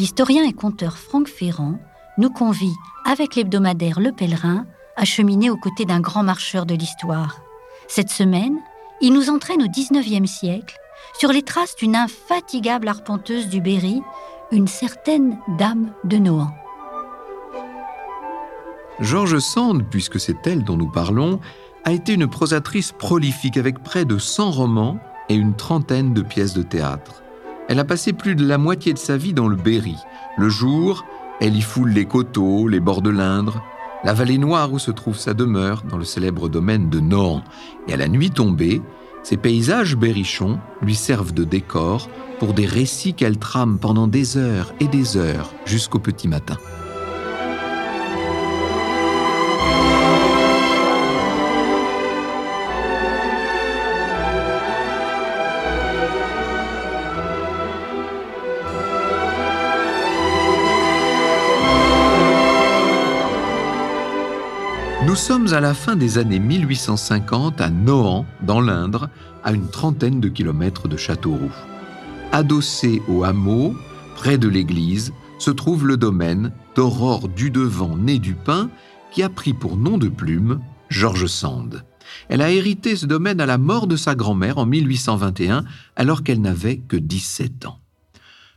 l'historien et conteur Franck Ferrand nous convie, avec l'hebdomadaire Le Pèlerin, à cheminer aux côtés d'un grand marcheur de l'histoire. Cette semaine, il nous entraîne au XIXe siècle sur les traces d'une infatigable arpenteuse du Berry, une certaine Dame de Nohant. George Sand, puisque c'est elle dont nous parlons, a été une prosatrice prolifique avec près de 100 romans et une trentaine de pièces de théâtre. Elle a passé plus de la moitié de sa vie dans le Berry. Le jour, elle y foule les coteaux, les bords de l'Indre, la vallée noire où se trouve sa demeure, dans le célèbre domaine de Nohant. Et à la nuit tombée, ces paysages berrichons lui servent de décor pour des récits qu'elle trame pendant des heures et des heures jusqu'au petit matin. Sommes à la fin des années 1850 à Nohant, dans l'Indre, à une trentaine de kilomètres de Châteauroux. Adossé au hameau, près de l'église, se trouve le domaine d'Aurore Dudevant, née du Pin, qui a pris pour nom de plume George Sand. Elle a hérité ce domaine à la mort de sa grand-mère en 1821, alors qu'elle n'avait que 17 ans.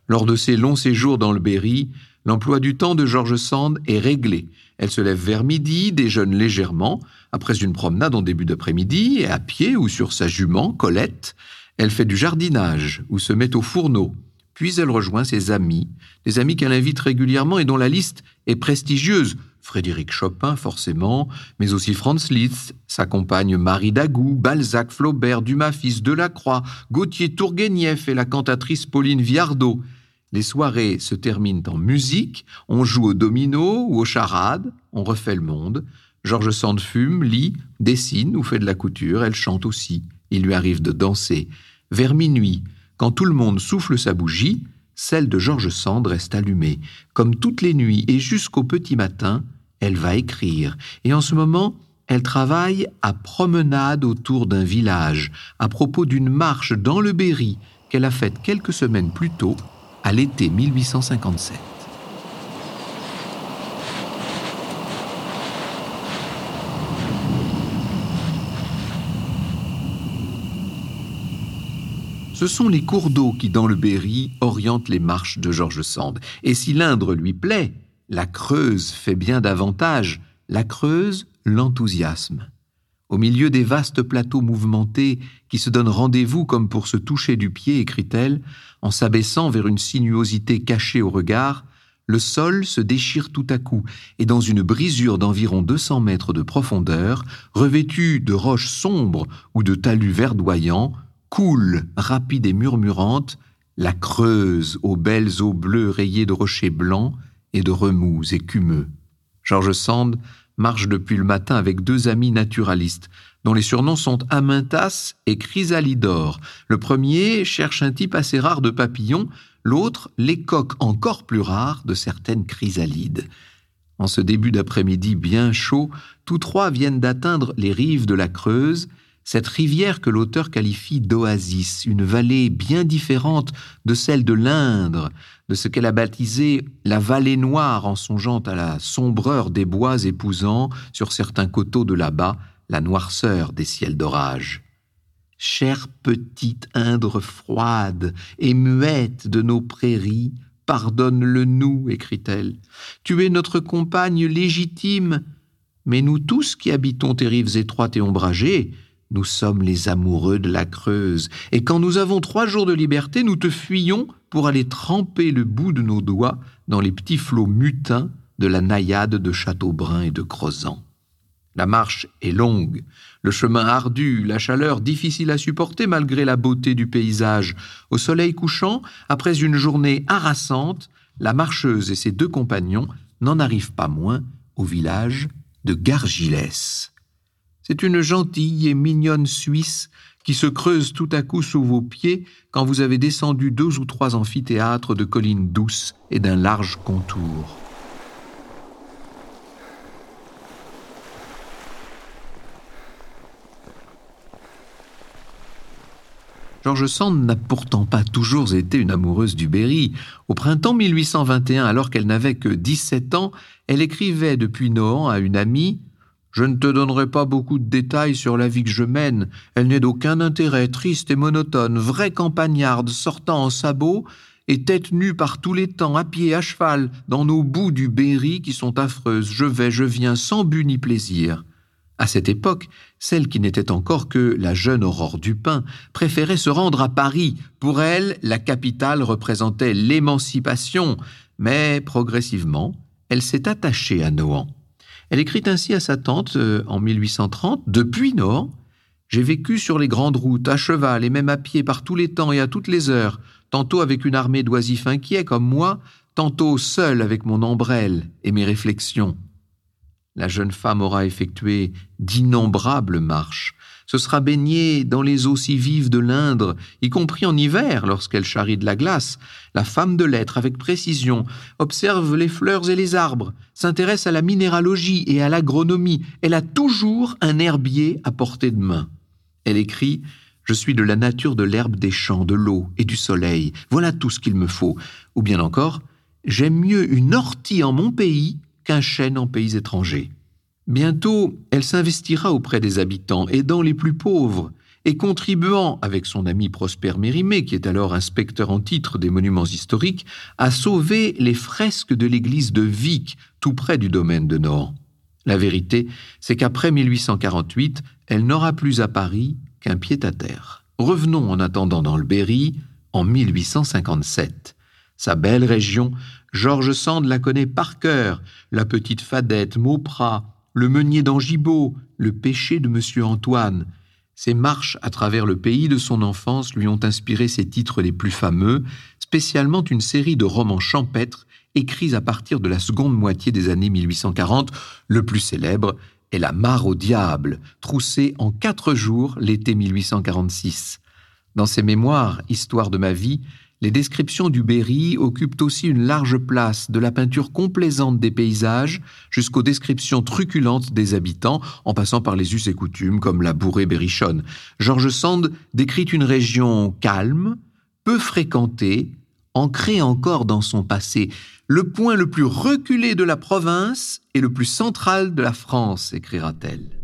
Lors de ses longs séjours dans le Berry, l'emploi du temps de George Sand est réglé. Elle se lève vers midi, déjeune légèrement, après une promenade en début d'après-midi, et à pied ou sur sa jument, Colette, elle fait du jardinage ou se met au fourneau. Puis elle rejoint ses amis, des amis qu'elle invite régulièrement et dont la liste est prestigieuse. Frédéric Chopin, forcément, mais aussi Franz Liszt, sa compagne Marie Dagou, Balzac, Flaubert, Dumas, fils Delacroix, Gauthier Tourguenieff et la cantatrice Pauline Viardot. Les soirées se terminent en musique, on joue au domino ou aux charades, on refait le monde. Georges Sand fume, lit, dessine ou fait de la couture, elle chante aussi. Il lui arrive de danser. Vers minuit, quand tout le monde souffle sa bougie, celle de Georges Sand reste allumée. Comme toutes les nuits et jusqu'au petit matin, elle va écrire. Et en ce moment, elle travaille à promenade autour d'un village, à propos d'une marche dans le Berry qu'elle a faite quelques semaines plus tôt à l'été 1857. Ce sont les cours d'eau qui, dans le Berry, orientent les marches de George Sand. Et si l'Indre lui plaît, la Creuse fait bien davantage. La Creuse, l'enthousiasme. Au milieu des vastes plateaux mouvementés qui se donnent rendez-vous comme pour se toucher du pied, écrit-elle, en s'abaissant vers une sinuosité cachée au regard, le sol se déchire tout à coup, et dans une brisure d'environ 200 mètres de profondeur, revêtue de roches sombres ou de talus verdoyants, coule, rapide et murmurante, la Creuse aux belles eaux bleues rayées de rochers blancs et de remous écumeux. George Sand marche depuis le matin avec deux amis naturalistes, dont les surnoms sont Amintas et Chrysalidor. Le premier cherche un type assez rare de papillons, l'autre les coques encore plus rares de certaines chrysalides. En ce début d'après-midi bien chaud, tous trois viennent d'atteindre les rives de la Creuse, cette rivière que l'auteur qualifie d'oasis, une vallée bien différente de celle de l'Indre, de ce qu'elle a baptisé la vallée noire en songeant à la sombreur des bois épousant, sur certains coteaux de là-bas, la noirceur des ciels d'orage. Chère petite Indre froide et muette de nos prairies, pardonne-le-nous, écrit-elle. Tu es notre compagne légitime, mais nous tous qui habitons tes rives étroites et ombragées, nous sommes les amoureux de la Creuse, et quand nous avons trois jours de liberté, nous te fuyons pour aller tremper le bout de nos doigts dans les petits flots mutins de la naïade de Châteaubrun et de Crozant. La marche est longue, le chemin ardu, la chaleur difficile à supporter malgré la beauté du paysage. Au soleil couchant, après une journée harassante, la marcheuse et ses deux compagnons n'en arrivent pas moins au village de Gargilès. C'est une gentille et mignonne Suisse qui se creuse tout à coup sous vos pieds quand vous avez descendu deux ou trois amphithéâtres de collines douces et d'un large contour. George Sand n'a pourtant pas toujours été une amoureuse du Berry. Au printemps 1821, alors qu'elle n'avait que 17 ans, elle écrivait depuis Nohant à une amie Je ne te donnerai pas beaucoup de détails sur la vie que je mène. Elle n'est d'aucun intérêt, triste et monotone, vraie campagnarde, sortant en sabots et tête nue par tous les temps, à pied, à cheval, dans nos bouts du Berry qui sont affreuses. Je vais, je viens, sans but ni plaisir. À cette époque, celle qui n'était encore que la jeune Aurore Dupin préférait se rendre à Paris. Pour elle, la capitale représentait l'émancipation, mais progressivement, elle s'est attachée à Nohant. Elle écrit ainsi à sa tante euh, en 1830 Depuis Nohant, j'ai vécu sur les grandes routes, à cheval et même à pied par tous les temps et à toutes les heures, tantôt avec une armée d'oisifs inquiets comme moi, tantôt seul avec mon ombrelle et mes réflexions. La jeune femme aura effectué d'innombrables marches, se sera baignée dans les eaux si vives de l'Indre, y compris en hiver lorsqu'elle charrie de la glace. La femme de lettres, avec précision, observe les fleurs et les arbres, s'intéresse à la minéralogie et à l'agronomie. Elle a toujours un herbier à portée de main. Elle écrit Je suis de la nature de l'herbe des champs, de l'eau et du soleil. Voilà tout ce qu'il me faut. Ou bien encore J'aime mieux une ortie en mon pays qu'un chêne en pays étrangers. Bientôt, elle s'investira auprès des habitants, aidant les plus pauvres, et contribuant, avec son ami Prosper Mérimée, qui est alors inspecteur en titre des monuments historiques, à sauver les fresques de l'église de Vic, tout près du domaine de Nohant. La vérité, c'est qu'après 1848, elle n'aura plus à Paris qu'un pied-à-terre. Revenons en attendant dans le Berry en 1857. Sa belle région Georges Sand la connaît par cœur, la petite Fadette, Mauprat, le meunier d'Angibault, le péché de Monsieur Antoine. Ses marches à travers le pays de son enfance lui ont inspiré ses titres les plus fameux, spécialement une série de romans champêtres écrits à partir de la seconde moitié des années 1840. Le plus célèbre est La mare au diable, troussée en quatre jours l'été 1846. Dans ses mémoires Histoire de ma vie, les descriptions du Berry occupent aussi une large place, de la peinture complaisante des paysages jusqu'aux descriptions truculentes des habitants, en passant par les us et coutumes comme la bourrée berrichonne. George Sand décrit une région calme, peu fréquentée, ancrée encore dans son passé, le point le plus reculé de la province et le plus central de la France, écrira-t-elle.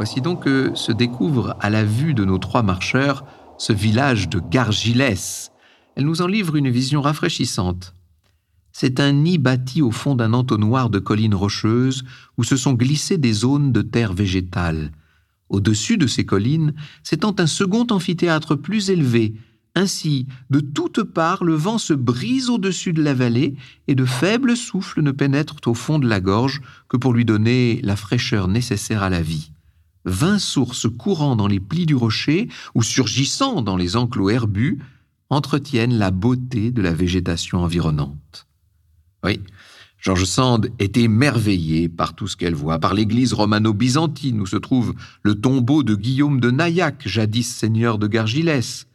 Voici donc que se découvre à la vue de nos trois marcheurs ce village de Gargilès. Elle nous en livre une vision rafraîchissante. C'est un nid bâti au fond d'un entonnoir de collines rocheuses où se sont glissées des zones de terre végétale. Au-dessus de ces collines s'étend un second amphithéâtre plus élevé. Ainsi, de toutes parts, le vent se brise au-dessus de la vallée et de faibles souffles ne pénètrent au fond de la gorge que pour lui donner la fraîcheur nécessaire à la vie vingt sources courant dans les plis du rocher ou surgissant dans les enclos herbus entretiennent la beauté de la végétation environnante. Oui, George Sand est émerveillé par tout ce qu'elle voit, par l'église romano-byzantine où se trouve le tombeau de Guillaume de Naillac, jadis seigneur de Gargilès.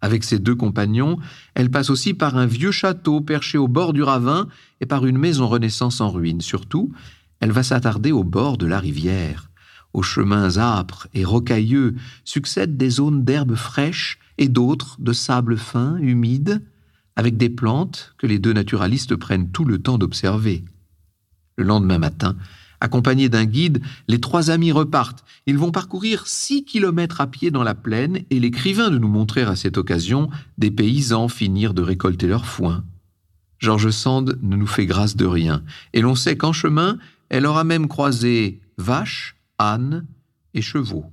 Avec ses deux compagnons, elle passe aussi par un vieux château perché au bord du ravin et par une maison renaissance en ruine. Surtout, elle va s'attarder au bord de la rivière aux chemins âpres et rocailleux succèdent des zones d'herbes fraîches et d'autres de sable fin, humide, avec des plantes que les deux naturalistes prennent tout le temps d'observer. Le lendemain matin, accompagnés d'un guide, les trois amis repartent. Ils vont parcourir six kilomètres à pied dans la plaine et l'écrivain de nous montrer à cette occasion des paysans finir de récolter leur foin. George Sand ne nous fait grâce de rien, et l'on sait qu'en chemin, elle aura même croisé vaches, ânes et chevaux.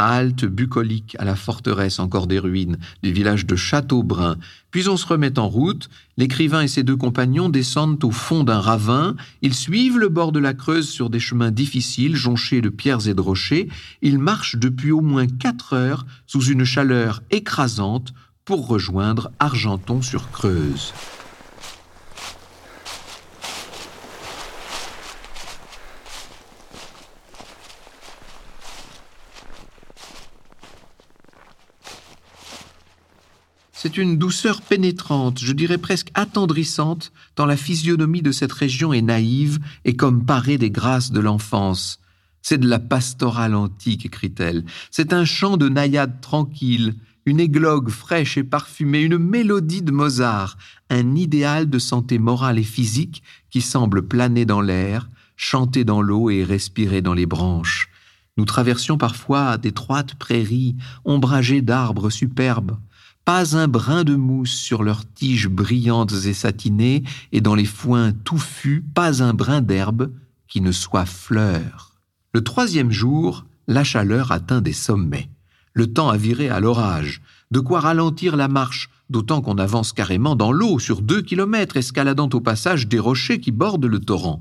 Halte bucolique à la forteresse encore des ruines du village de Châteaubrun, puis on se remet en route, l'écrivain et ses deux compagnons descendent au fond d'un ravin, ils suivent le bord de la Creuse sur des chemins difficiles jonchés de pierres et de rochers, ils marchent depuis au moins quatre heures sous une chaleur écrasante pour rejoindre Argenton sur Creuse. C'est une douceur pénétrante, je dirais presque attendrissante, tant la physionomie de cette région est naïve et comme parée des grâces de l'enfance. C'est de la pastorale antique, écrit-elle. C'est un chant de naïade tranquille, une églogue fraîche et parfumée, une mélodie de Mozart, un idéal de santé morale et physique qui semble planer dans l'air, chanter dans l'eau et respirer dans les branches. Nous traversions parfois d'étroites prairies ombragées d'arbres superbes pas un brin de mousse sur leurs tiges brillantes et satinées, et dans les foins touffus, pas un brin d'herbe qui ne soit fleur. Le troisième jour, la chaleur atteint des sommets. Le temps a viré à l'orage, de quoi ralentir la marche, d'autant qu'on avance carrément dans l'eau sur deux kilomètres, escaladant au passage des rochers qui bordent le torrent.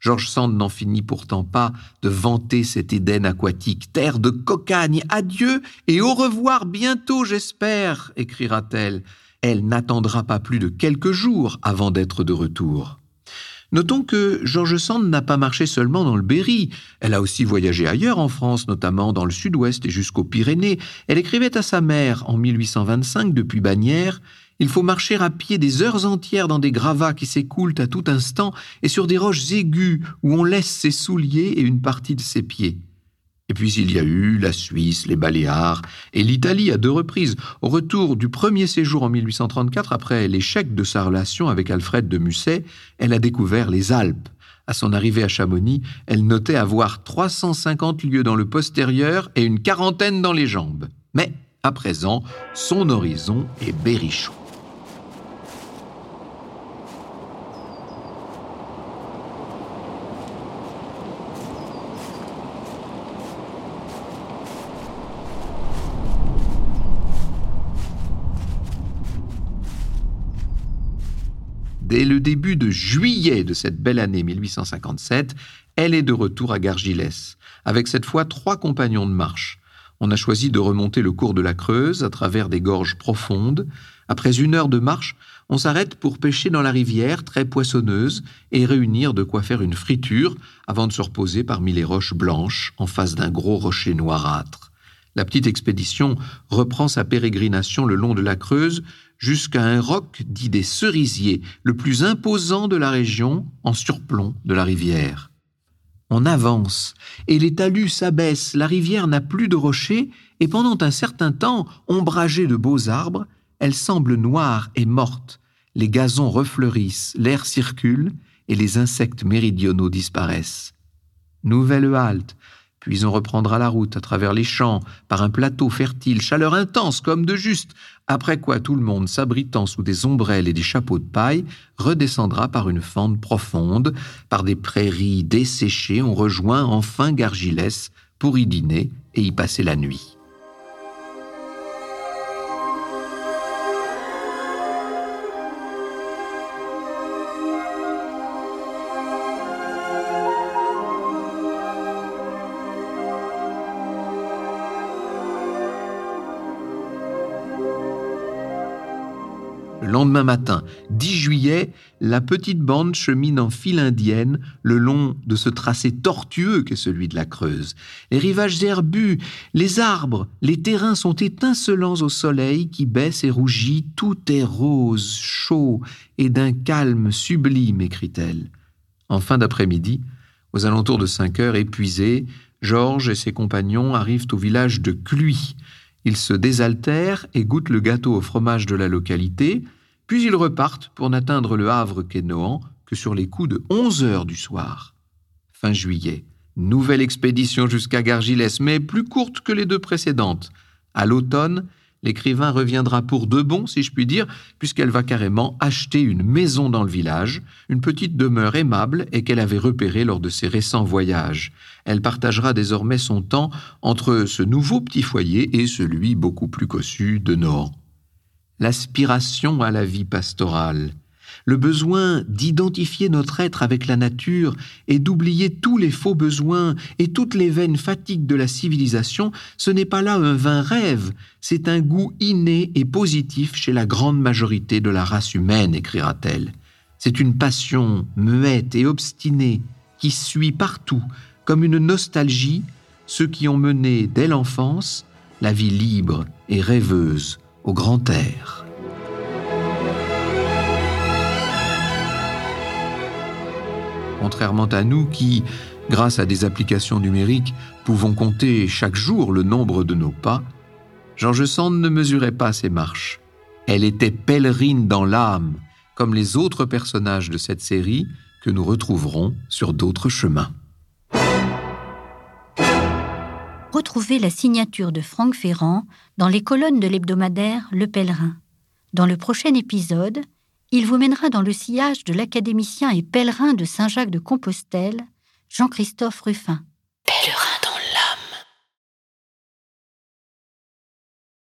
George Sand n'en finit pourtant pas de vanter cet Éden aquatique, terre de cocagne. Adieu et au revoir bientôt, j'espère, écrira-t-elle. Elle, n'attendra pas plus de quelques jours avant d'être de retour. Notons que George Sand n'a pas marché seulement dans le Berry. Elle a aussi voyagé ailleurs en France, notamment dans le sud-ouest et jusqu'aux Pyrénées. Elle écrivait à sa mère en 1825 depuis Bagnères il faut marcher à pied des heures entières dans des gravats qui s'écoulent à tout instant et sur des roches aiguës où on laisse ses souliers et une partie de ses pieds. Et puis il y a eu la Suisse, les Baléares et l'Italie à deux reprises. Au retour du premier séjour en 1834, après l'échec de sa relation avec Alfred de Musset, elle a découvert les Alpes. À son arrivée à Chamonix, elle notait avoir 350 lieues dans le postérieur et une quarantaine dans les jambes. Mais, à présent, son horizon est berrichon. Dès le début de juillet de cette belle année 1857, elle est de retour à Gargilès, avec cette fois trois compagnons de marche. On a choisi de remonter le cours de la Creuse à travers des gorges profondes. Après une heure de marche, on s'arrête pour pêcher dans la rivière, très poissonneuse, et réunir de quoi faire une friture avant de se reposer parmi les roches blanches en face d'un gros rocher noirâtre. La petite expédition reprend sa pérégrination le long de la Creuse jusqu'à un roc dit des cerisiers, le plus imposant de la région, en surplomb de la rivière. On avance, et les talus s'abaissent, la rivière n'a plus de rochers, et pendant un certain temps, ombragée de beaux arbres, elle semble noire et morte. Les gazons refleurissent, l'air circule, et les insectes méridionaux disparaissent. Nouvelle halte, puis on reprendra la route à travers les champs, par un plateau fertile, chaleur intense comme de juste, après quoi tout le monde, s'abritant sous des ombrelles et des chapeaux de paille, redescendra par une fente profonde, par des prairies desséchées, on rejoint enfin Gargilès pour y dîner et y passer la nuit. Lendemain matin, 10 juillet, la petite bande chemine en file indienne le long de ce tracé tortueux qu'est celui de la Creuse. Les rivages herbus, les arbres, les terrains sont étincelants au soleil qui baisse et rougit, tout est rose, chaud et d'un calme sublime, écrit-elle. En fin d'après-midi, aux alentours de cinq heures, épuisés, Georges et ses compagnons arrivent au village de Cluy, ils se désaltèrent et goûtent le gâteau au fromage de la localité, puis ils repartent pour n'atteindre le Havre qu'est Nohant que sur les coups de onze heures du soir. Fin juillet. Nouvelle expédition jusqu'à Gargilès, mais plus courte que les deux précédentes. À l'automne, l'écrivain reviendra pour de bon, si je puis dire, puisqu'elle va carrément acheter une maison dans le village, une petite demeure aimable et qu'elle avait repérée lors de ses récents voyages. Elle partagera désormais son temps entre ce nouveau petit foyer et celui beaucoup plus cossu de Nohant. L'aspiration à la vie pastorale, le besoin d'identifier notre être avec la nature et d'oublier tous les faux besoins et toutes les vaines fatigues de la civilisation, ce n'est pas là un vain rêve, c'est un goût inné et positif chez la grande majorité de la race humaine, écrira-t-elle. C'est une passion muette et obstinée qui suit partout, comme une nostalgie, ceux qui ont mené dès l'enfance la vie libre et rêveuse au grand air. Contrairement à nous qui, grâce à des applications numériques, pouvons compter chaque jour le nombre de nos pas, George Sand ne mesurait pas ses marches. Elle était pèlerine dans l'âme, comme les autres personnages de cette série que nous retrouverons sur d'autres chemins. Retrouvez la signature de Franck Ferrand dans les colonnes de l'hebdomadaire Le Pèlerin. Dans le prochain épisode, il vous mènera dans le sillage de l'académicien et pèlerin de Saint-Jacques de Compostelle, Jean-Christophe Ruffin.